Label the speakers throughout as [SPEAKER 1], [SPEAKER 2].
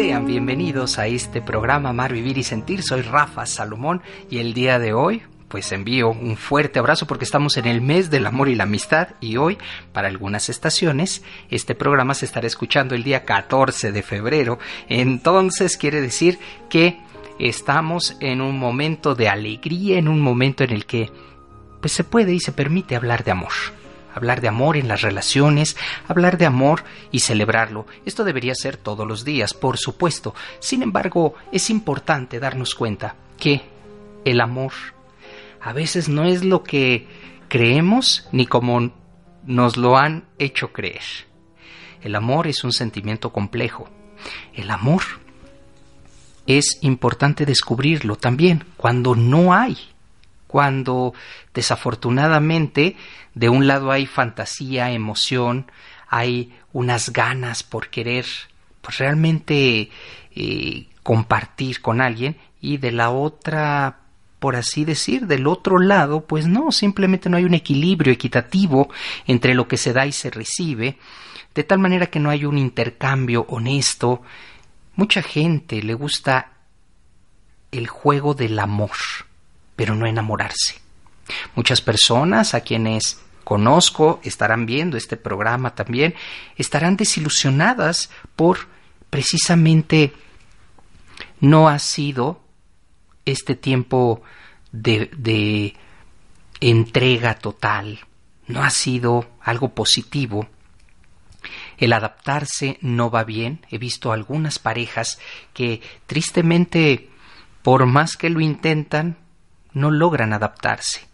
[SPEAKER 1] Sean bienvenidos a este programa Amar, Vivir y Sentir. Soy Rafa Salomón y el día de hoy pues envío un fuerte abrazo porque estamos en el mes del amor y la amistad y hoy para algunas estaciones este programa se estará escuchando el día 14 de febrero. Entonces quiere decir que estamos en un momento de alegría, en un momento en el que pues se puede y se permite hablar de amor hablar de amor en las relaciones, hablar de amor y celebrarlo. Esto debería ser todos los días, por supuesto. Sin embargo, es importante darnos cuenta que el amor a veces no es lo que creemos ni como nos lo han hecho creer. El amor es un sentimiento complejo. El amor es importante descubrirlo también cuando no hay, cuando desafortunadamente de un lado hay fantasía, emoción, hay unas ganas por querer pues realmente eh, compartir con alguien y de la otra por así decir, del otro lado, pues no, simplemente no hay un equilibrio equitativo entre lo que se da y se recibe, de tal manera que no hay un intercambio honesto. Mucha gente le gusta el juego del amor, pero no enamorarse. Muchas personas a quienes conozco estarán viendo este programa también, estarán desilusionadas por precisamente no ha sido este tiempo de, entrega total, no ha sido algo positivo. El adaptarse no va bien. He visto algunas parejas que tristemente, por más que lo intentan, no logran adaptarse.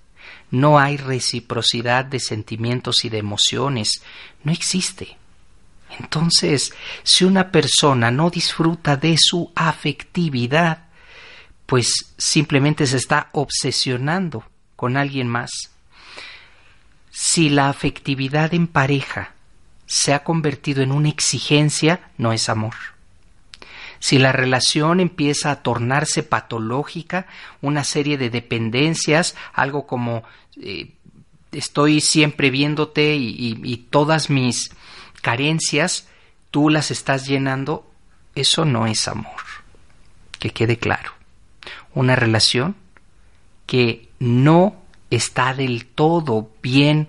[SPEAKER 1] No hay reciprocidad de sentimientos y de emociones. No existe. Entonces, si una persona no disfruta de su afectividad, pues simplemente se está obsesionando con alguien más. Si la afectividad en pareja se ha convertido en una exigencia, no es amor. Si la relación empieza a tornarse patológica, una serie de dependencias, algo como eh, estoy siempre viéndote y, y todas mis carencias, tú las estás llenando, eso no es amor. Que quede claro. Una relación que no está del todo bien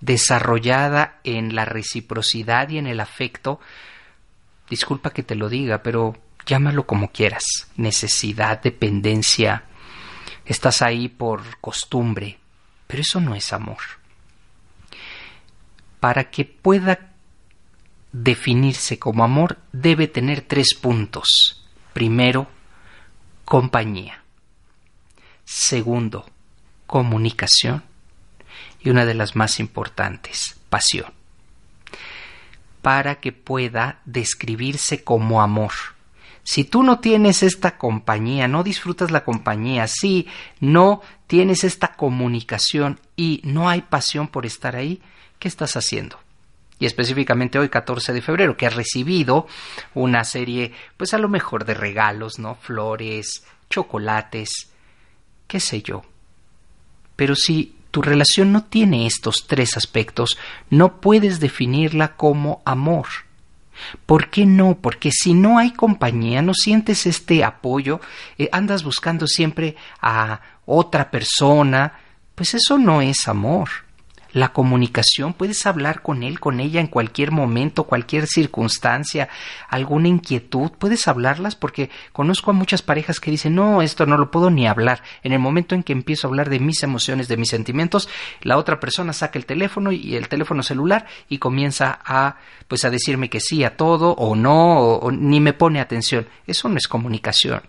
[SPEAKER 1] desarrollada en la reciprocidad y en el afecto, disculpa que te lo diga, pero llámalo como quieras, necesidad, dependencia, estás ahí por costumbre, pero eso no es amor. Para que pueda definirse como amor debe tener tres puntos. Primero, compañía. Segundo, comunicación. Y una de las más importantes, pasión. Para que pueda describirse como amor si tú no tienes esta compañía, no disfrutas la compañía, si no tienes esta comunicación y no hay pasión por estar ahí, ¿qué estás haciendo? Y específicamente hoy, 14 de febrero, que has recibido una serie, pues a lo mejor de regalos, ¿no? Flores, chocolates, qué sé yo. Pero si tu relación no tiene estos tres aspectos, no puedes definirla como amor. ¿Por qué no? Porque si no hay compañía, no sientes este apoyo, eh, andas buscando siempre a otra persona, pues eso no es amor la comunicación, puedes hablar con él, con ella en cualquier momento, cualquier circunstancia, alguna inquietud, puedes hablarlas porque conozco a muchas parejas que dicen, no, esto no lo puedo ni hablar. En el momento en que empiezo a hablar de mis emociones, de mis sentimientos, la otra persona saca el teléfono y el teléfono celular y comienza a, pues a decirme que sí a todo o no, o ni me pone atención. Eso no es comunicación.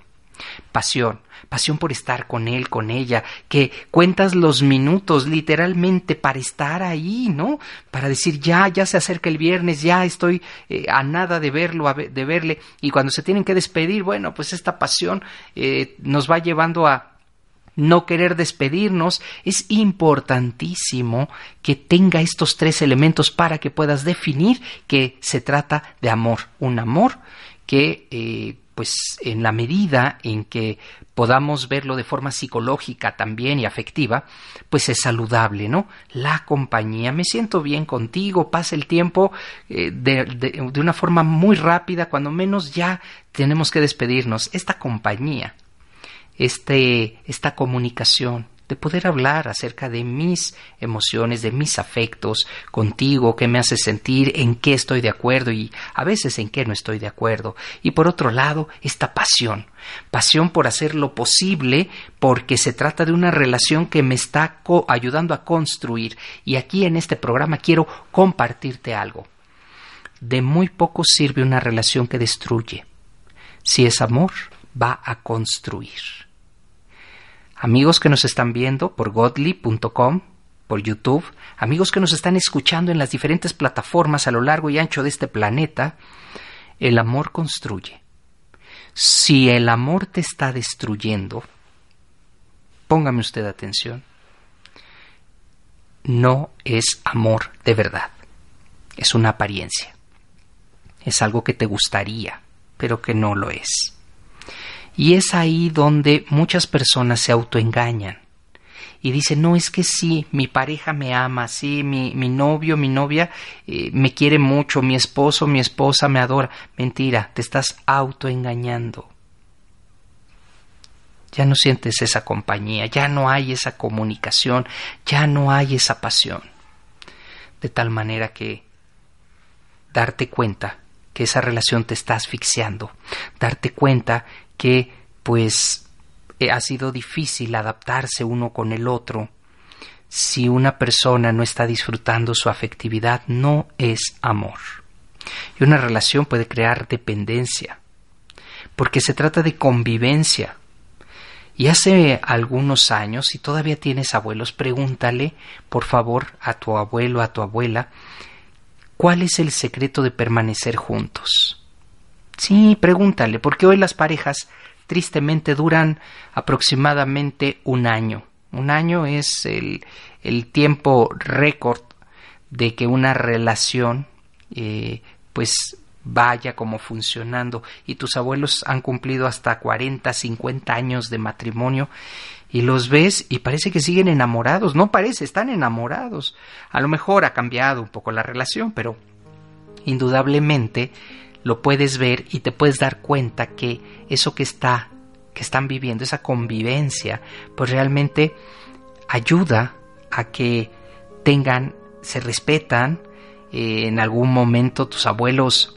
[SPEAKER 1] Pasión, pasión por estar con él, con ella, que cuentas los minutos literalmente para estar ahí, ¿no? Para decir, ya, ya se acerca el viernes, ya estoy eh, a nada de verlo, de verle, y cuando se tienen que despedir, bueno, pues esta pasión eh, nos va llevando a no querer despedirnos, es importantísimo que tenga estos tres elementos para que puedas definir que se trata de amor, un amor que eh, pues en la medida en que podamos verlo de forma psicológica también y afectiva, pues es saludable, ¿no? La compañía, me siento bien contigo, pasa el tiempo eh, de, de una forma muy rápida, cuando menos ya tenemos que despedirnos. Esta compañía, este, esta comunicación, de poder hablar acerca de mis emociones, de mis afectos contigo, qué me hace sentir, en qué estoy de acuerdo y a veces en qué no estoy de acuerdo. Y por otro lado, esta pasión, pasión por hacer lo posible porque se trata de una relación que me está ayudando a construir. Y aquí en este programa quiero compartirte algo. De muy poco sirve una relación que destruye. Si es amor, va a construir amigos que nos están viendo por godly.com, por YouTube, amigos que nos están escuchando en las diferentes plataformas a lo largo y ancho de este planeta, el amor construye. Si el amor te está destruyendo, póngame usted atención, no es amor de verdad, es una apariencia, es algo que te gustaría, pero que no lo es. Y es ahí donde muchas personas se autoengañan y dicen, no, es que sí, mi pareja me ama, sí, mi, mi novio, mi novia eh, me quiere mucho, mi esposo, mi esposa me adora. Mentira, te estás autoengañando. Ya no sientes esa compañía, ya no hay esa comunicación, ya no hay esa pasión. De tal manera que darte cuenta que esa relación te está asfixiando, darte cuenta que pues eh, ha sido difícil adaptarse uno con el otro. Si una persona no está disfrutando su afectividad, no es amor. Y una relación puede crear dependencia, porque se trata de convivencia. Y hace algunos años, si todavía tienes abuelos, pregúntale, por favor, a tu abuelo, a tu abuela, ¿cuál es el secreto de permanecer juntos? Sí, pregúntale, porque hoy las parejas tristemente duran aproximadamente un año. Un año es el, el tiempo récord de que una relación eh, pues vaya como funcionando y tus abuelos han cumplido hasta 40, 50 años de matrimonio y los ves y parece que siguen enamorados, no parece, están enamorados. A lo mejor ha cambiado un poco la relación, pero indudablemente lo puedes ver y te puedes dar cuenta que eso que está que están viviendo, esa convivencia, pues realmente ayuda a que tengan, se respetan, eh, en algún momento tus abuelos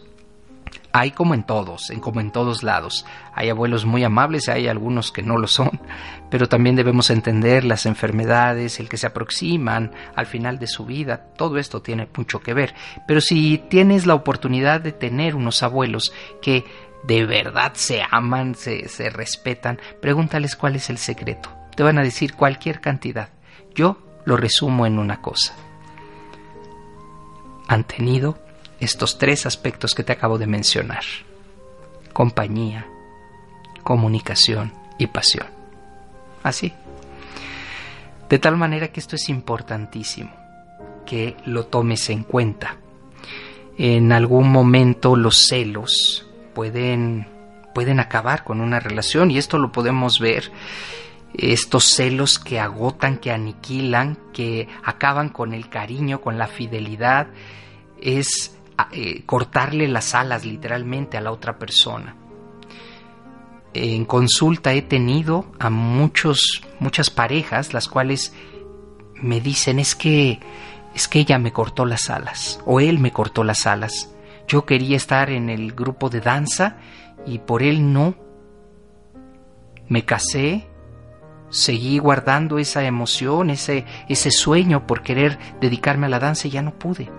[SPEAKER 1] hay como en todos, en como en todos lados. Hay abuelos muy amables, hay algunos que no lo son, pero también debemos entender las enfermedades, el que se aproximan al final de su vida, todo esto tiene mucho que ver. Pero si tienes la oportunidad de tener unos abuelos que de verdad se aman, se, se respetan, pregúntales cuál es el secreto. Te van a decir cualquier cantidad. Yo lo resumo en una cosa. Han tenido estos tres aspectos que te acabo de mencionar. Compañía, comunicación y pasión. Así. De tal manera que esto es importantísimo, que lo tomes en cuenta. En algún momento los celos pueden, pueden acabar con una relación y esto lo podemos ver estos celos que agotan, que aniquilan, que acaban con el cariño, con la fidelidad, es eh, cortarle las alas literalmente a la otra persona. En consulta he tenido a muchos, muchas parejas las cuales me dicen es que es que ella me cortó las alas o él me cortó las alas. Yo quería estar en el grupo de danza y por él no. Me casé, seguí guardando esa emoción, ese, ese sueño por querer dedicarme a la danza y ya no pude.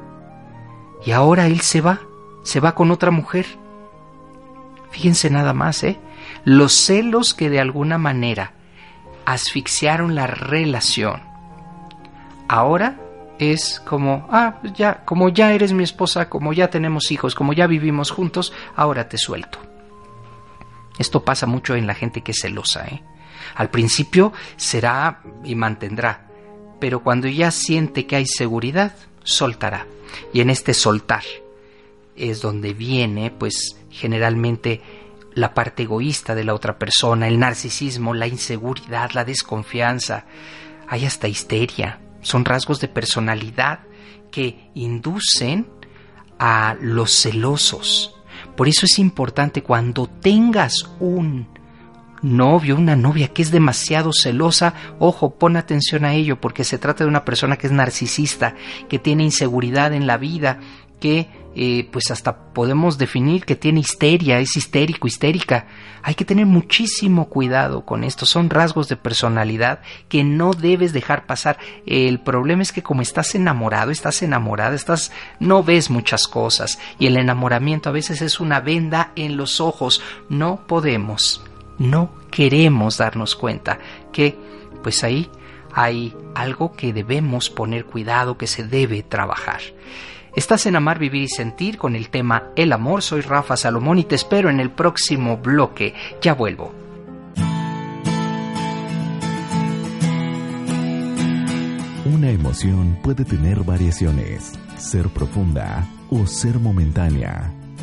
[SPEAKER 1] Y ahora él se va, se va con otra mujer. Fíjense nada más, ¿eh? Los celos que de alguna manera asfixiaron la relación. Ahora es como, ah, pues ya, como ya eres mi esposa, como ya tenemos hijos, como ya vivimos juntos, ahora te suelto. Esto pasa mucho en la gente que es celosa, ¿eh? Al principio será y mantendrá, pero cuando ya siente que hay seguridad, soltará. Y en este soltar es donde viene, pues, generalmente la parte egoísta de la otra persona, el narcisismo, la inseguridad, la desconfianza. Hay hasta histeria. Son rasgos de personalidad que inducen a los celosos. Por eso es importante cuando tengas un novio, una novia que es demasiado celosa, ojo, pon atención a ello porque se trata de una persona que es narcisista, que tiene inseguridad en la vida, que eh, pues hasta podemos definir que tiene histeria, es histérico, histérica. Hay que tener muchísimo cuidado con esto. Son rasgos de personalidad que no debes dejar pasar. El problema es que como estás enamorado, estás enamorada, estás, no ves muchas cosas y el enamoramiento a veces es una venda en los ojos. No podemos, no queremos darnos cuenta que pues ahí hay algo que debemos poner cuidado, que se debe trabajar. Estás en Amar, Vivir y Sentir con el tema El amor. Soy Rafa Salomón y te espero en el próximo bloque. Ya vuelvo.
[SPEAKER 2] Una emoción puede tener variaciones, ser profunda o ser momentánea.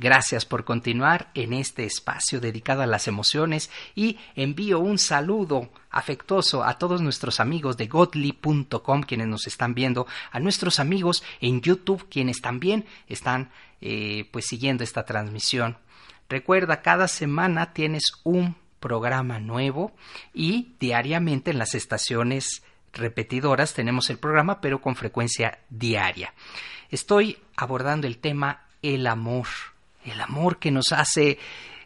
[SPEAKER 1] Gracias por continuar en este espacio dedicado a las emociones y envío un saludo afectuoso a todos nuestros amigos de godly.com quienes nos están viendo, a nuestros amigos en YouTube quienes también están eh, pues siguiendo esta transmisión. Recuerda, cada semana tienes un programa nuevo y diariamente en las estaciones repetidoras tenemos el programa pero con frecuencia diaria. Estoy abordando el tema el amor el amor que nos hace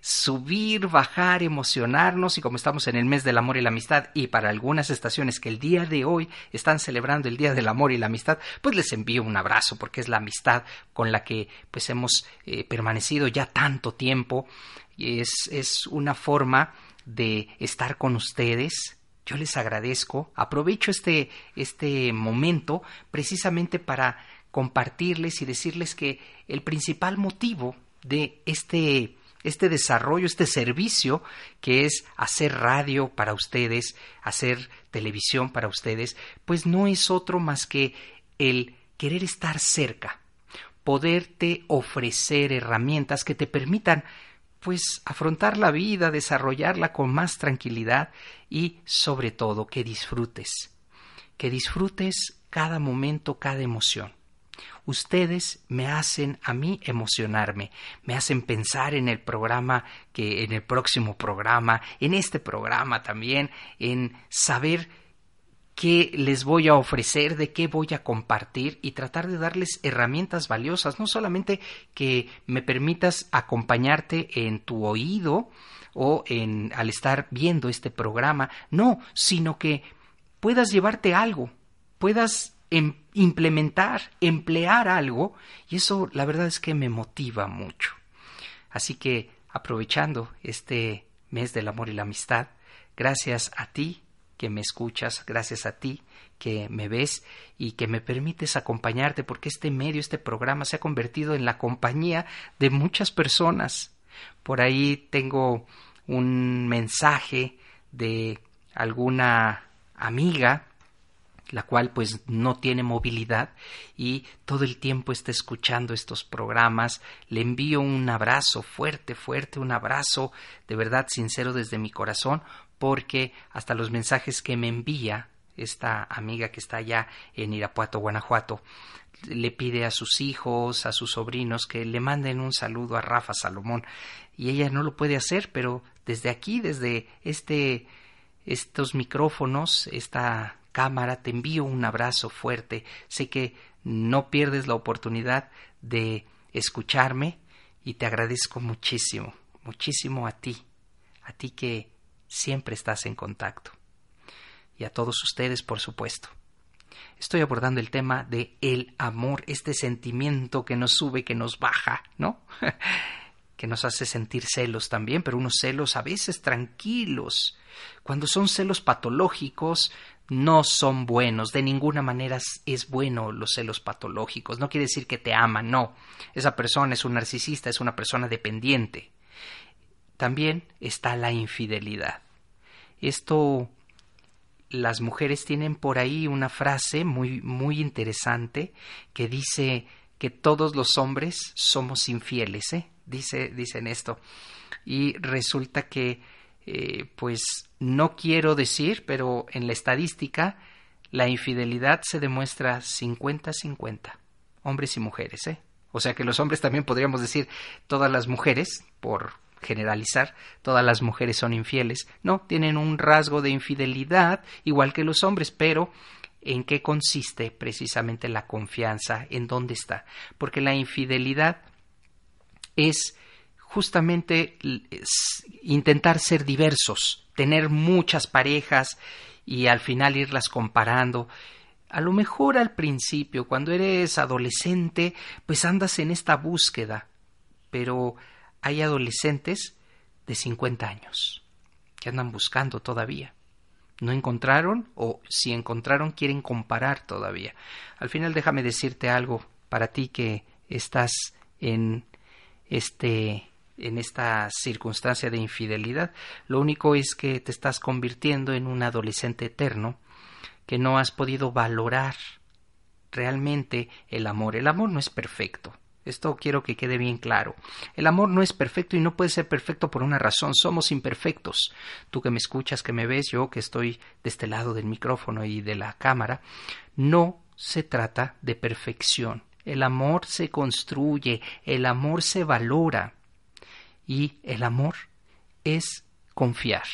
[SPEAKER 1] subir, bajar, emocionarnos y como estamos en el mes del amor y la amistad y para algunas estaciones que el día de hoy están celebrando el día del amor y la amistad, pues les envío un abrazo porque es la amistad con la que pues hemos eh, permanecido ya tanto tiempo y es, es una forma de estar con ustedes, yo les agradezco. Aprovecho este, este momento precisamente para compartirles y decirles que el principal motivo de este, este desarrollo, este servicio que es hacer radio para ustedes, hacer televisión para ustedes, pues no es otro más que el querer estar cerca, poderte ofrecer herramientas que te permitan pues afrontar la vida, desarrollarla con más tranquilidad y sobre todo que disfrutes, que disfrutes cada momento, cada emoción. Ustedes me hacen a mí emocionarme, me hacen pensar en el programa que en el próximo programa, en este programa también, en saber qué les voy a ofrecer, de qué voy a compartir y tratar de darles herramientas valiosas, no solamente que me permitas acompañarte en tu oído o en al estar viendo este programa, no, sino que puedas llevarte algo, puedas Em, implementar, emplear algo, y eso la verdad es que me motiva mucho. Así que, aprovechando este mes del amor y la amistad, gracias a ti que me escuchas, gracias a ti que me ves y que me permites acompañarte, porque este medio, este programa se ha convertido en la compañía de muchas personas. Por ahí tengo un mensaje de alguna amiga la cual pues no tiene movilidad y todo el tiempo está escuchando estos programas. Le envío un abrazo fuerte, fuerte, un abrazo de verdad sincero desde mi corazón porque hasta los mensajes que me envía esta amiga que está allá en Irapuato, Guanajuato, le pide a sus hijos, a sus sobrinos que le manden un saludo a Rafa Salomón y ella no lo puede hacer, pero desde aquí, desde este estos micrófonos, esta cámara, te envío un abrazo fuerte. Sé que no pierdes la oportunidad de escucharme y te agradezco muchísimo, muchísimo a ti, a ti que siempre estás en contacto. Y a todos ustedes, por supuesto. Estoy abordando el tema de el amor, este sentimiento que nos sube, que nos baja, ¿no? que nos hace sentir celos también, pero unos celos a veces tranquilos. Cuando son celos patológicos, no son buenos, de ninguna manera es bueno los celos patológicos, no quiere decir que te ama, no. Esa persona es un narcisista, es una persona dependiente. También está la infidelidad. Esto las mujeres tienen por ahí una frase muy muy interesante que dice que todos los hombres somos infieles, ¿eh? Dice, dicen esto. Y resulta que eh, pues no quiero decir, pero en la estadística la infidelidad se demuestra 50-50, hombres y mujeres, ¿eh? O sea que los hombres también podríamos decir todas las mujeres, por generalizar, todas las mujeres son infieles. No, tienen un rasgo de infidelidad igual que los hombres, pero ¿en qué consiste precisamente la confianza? ¿En dónde está? Porque la infidelidad es justamente intentar ser diversos, tener muchas parejas y al final irlas comparando. A lo mejor al principio, cuando eres adolescente, pues andas en esta búsqueda, pero hay adolescentes de 50 años que andan buscando todavía. No encontraron o si encontraron quieren comparar todavía. Al final déjame decirte algo para ti que estás en este en esta circunstancia de infidelidad. Lo único es que te estás convirtiendo en un adolescente eterno que no has podido valorar realmente el amor. El amor no es perfecto. Esto quiero que quede bien claro. El amor no es perfecto y no puede ser perfecto por una razón. Somos imperfectos. Tú que me escuchas, que me ves, yo que estoy de este lado del micrófono y de la cámara, no se trata de perfección. El amor se construye, el amor se valora y el amor es confiar.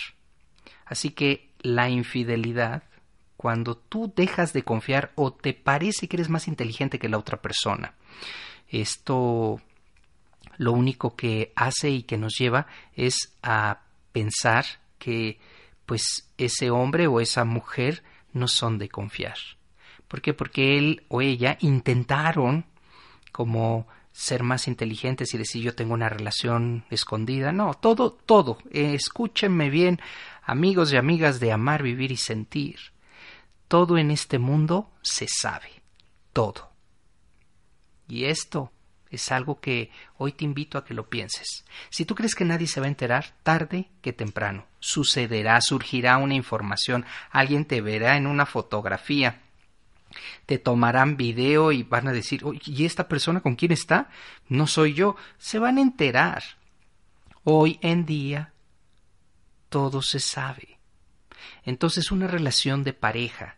[SPEAKER 1] Así que la infidelidad, cuando tú dejas de confiar o te parece que eres más inteligente que la otra persona, esto lo único que hace y que nos lleva es a pensar que pues ese hombre o esa mujer no son de confiar. ¿Por qué? Porque él o ella intentaron como ser más inteligentes y decir yo tengo una relación escondida. No, todo, todo. escúchenme bien, amigos y amigas de amar, vivir y sentir. Todo en este mundo se sabe. Todo. Y esto es algo que hoy te invito a que lo pienses. Si tú crees que nadie se va a enterar, tarde que temprano, sucederá, surgirá una información, alguien te verá en una fotografía, te tomarán video y van a decir, ¿y esta persona con quién está? No soy yo. Se van a enterar. Hoy en día todo se sabe. Entonces una relación de pareja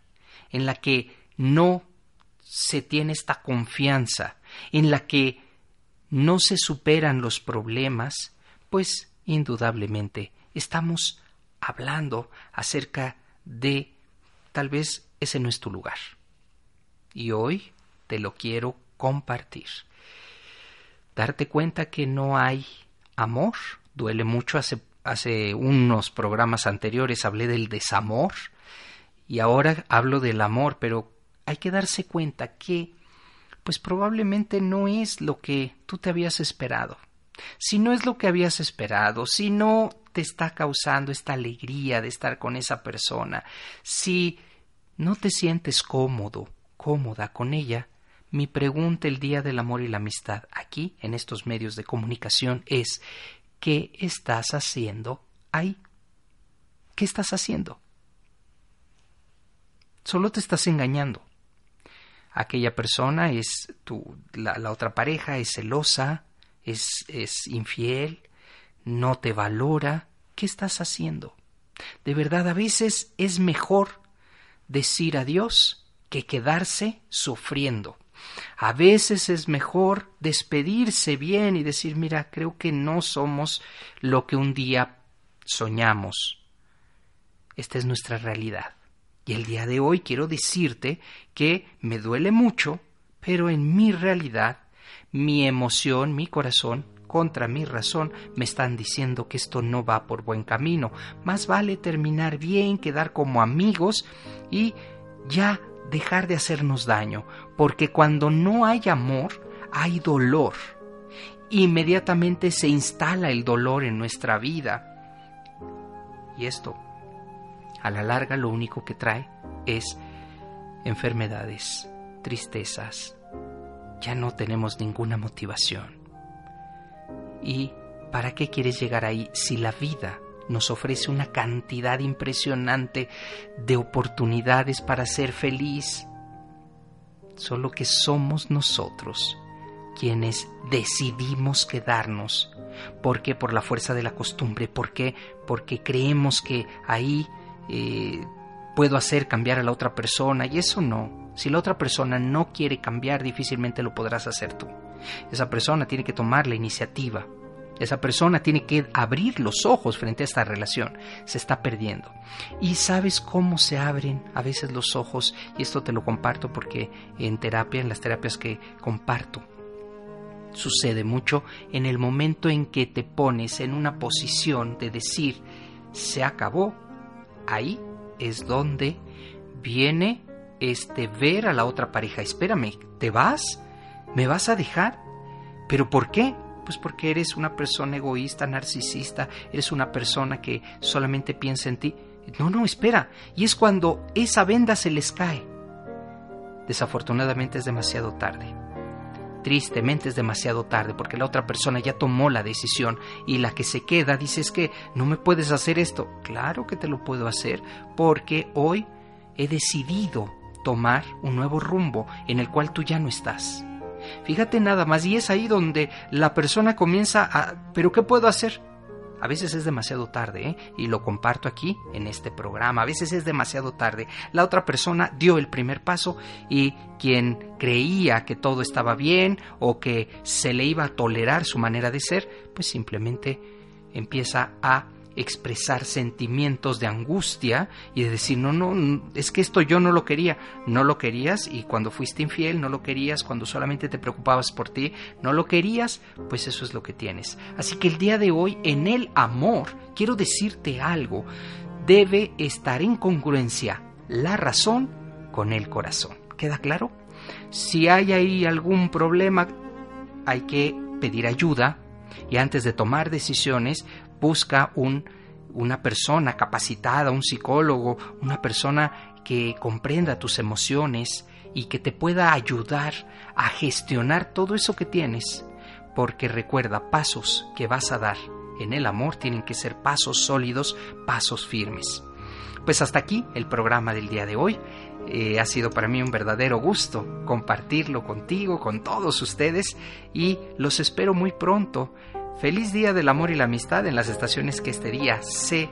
[SPEAKER 1] en la que no se tiene esta confianza, en la que no se superan los problemas, pues indudablemente estamos hablando acerca de tal vez ese no es tu lugar y hoy te lo quiero compartir. Darte cuenta que no hay amor duele mucho. Hace, hace unos programas anteriores hablé del desamor y ahora hablo del amor, pero hay que darse cuenta que pues probablemente no es lo que tú te habías esperado. Si no es lo que habías esperado, si no te está causando esta alegría de estar con esa persona, si no te sientes cómodo, cómoda con ella, mi pregunta el día del amor y la amistad aquí, en estos medios de comunicación, es ¿qué estás haciendo ahí? ¿Qué estás haciendo? Solo te estás engañando. Aquella persona es tu, la, la otra pareja es celosa, es, es infiel, no te valora. ¿Qué estás haciendo? De verdad, a veces es mejor decir adiós que quedarse sufriendo. A veces es mejor despedirse bien y decir, mira, creo que no somos lo que un día soñamos. Esta es nuestra realidad. Y el día de hoy quiero decirte que me duele mucho, pero en mi realidad, mi emoción, mi corazón, contra mi razón, me están diciendo que esto no va por buen camino. Más vale terminar bien, quedar como amigos y ya dejar de hacernos daño, porque cuando no hay amor, hay dolor. Inmediatamente se instala el dolor en nuestra vida. Y esto, a la larga, lo único que trae es enfermedades, tristezas. Ya no tenemos ninguna motivación. ¿Y para qué quieres llegar ahí si la vida nos ofrece una cantidad impresionante de oportunidades para ser feliz? Solo que somos nosotros quienes decidimos quedarnos. ¿Por qué? Por la fuerza de la costumbre. ¿Por qué? Porque creemos que ahí eh, puedo hacer cambiar a la otra persona. Y eso no. Si la otra persona no quiere cambiar, difícilmente lo podrás hacer tú. Esa persona tiene que tomar la iniciativa. Esa persona tiene que abrir los ojos frente a esta relación. Se está perdiendo. ¿Y sabes cómo se abren a veces los ojos? Y esto te lo comparto porque en terapia, en las terapias que comparto, sucede mucho en el momento en que te pones en una posición de decir, se acabó. Ahí es donde viene este ver a la otra pareja. Espérame, ¿te vas? ¿Me vas a dejar? ¿Pero por qué? Pues porque eres una persona egoísta, narcisista, eres una persona que solamente piensa en ti. No, no, espera. Y es cuando esa venda se les cae. Desafortunadamente es demasiado tarde. Tristemente es demasiado tarde porque la otra persona ya tomó la decisión y la que se queda dice es que no me puedes hacer esto. Claro que te lo puedo hacer porque hoy he decidido tomar un nuevo rumbo en el cual tú ya no estás. Fíjate nada más, y es ahí donde la persona comienza a... ¿Pero qué puedo hacer? A veces es demasiado tarde, ¿eh? y lo comparto aquí en este programa. A veces es demasiado tarde. La otra persona dio el primer paso y quien creía que todo estaba bien o que se le iba a tolerar su manera de ser, pues simplemente empieza a expresar sentimientos de angustia y de decir, no, no, es que esto yo no lo quería, no lo querías y cuando fuiste infiel no lo querías, cuando solamente te preocupabas por ti, no lo querías, pues eso es lo que tienes. Así que el día de hoy en el amor, quiero decirte algo, debe estar en congruencia la razón con el corazón. ¿Queda claro? Si hay ahí algún problema, hay que pedir ayuda y antes de tomar decisiones, busca un, una persona capacitada, un psicólogo, una persona que comprenda tus emociones y que te pueda ayudar a gestionar todo eso que tienes. Porque recuerda, pasos que vas a dar en el amor tienen que ser pasos sólidos, pasos firmes. Pues hasta aquí el programa del día de hoy. Eh, ha sido para mí un verdadero gusto compartirlo contigo, con todos ustedes y los espero muy pronto Feliz Día del Amor y la Amistad en las estaciones que este día se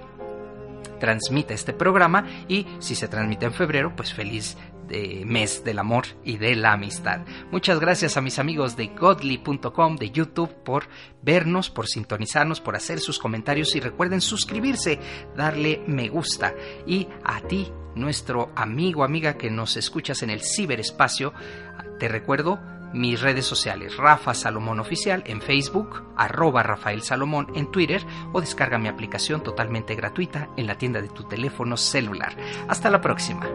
[SPEAKER 1] transmite este programa y si se transmite en febrero, pues feliz de mes del amor y de la amistad. Muchas gracias a mis amigos de godly.com de YouTube por vernos, por sintonizarnos, por hacer sus comentarios y recuerden suscribirse, darle me gusta y a ti, nuestro amigo, amiga que nos escuchas en el ciberespacio, te recuerdo mis redes sociales, Rafa Salomón Oficial en Facebook, arroba Rafael Salomón en Twitter o descarga mi aplicación totalmente gratuita en la tienda de tu teléfono celular. Hasta la próxima.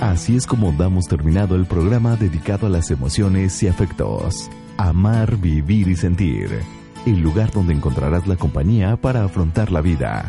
[SPEAKER 2] Así es como damos terminado el programa dedicado a las emociones y afectos. Amar, vivir y sentir. El lugar donde encontrarás la compañía para afrontar la vida.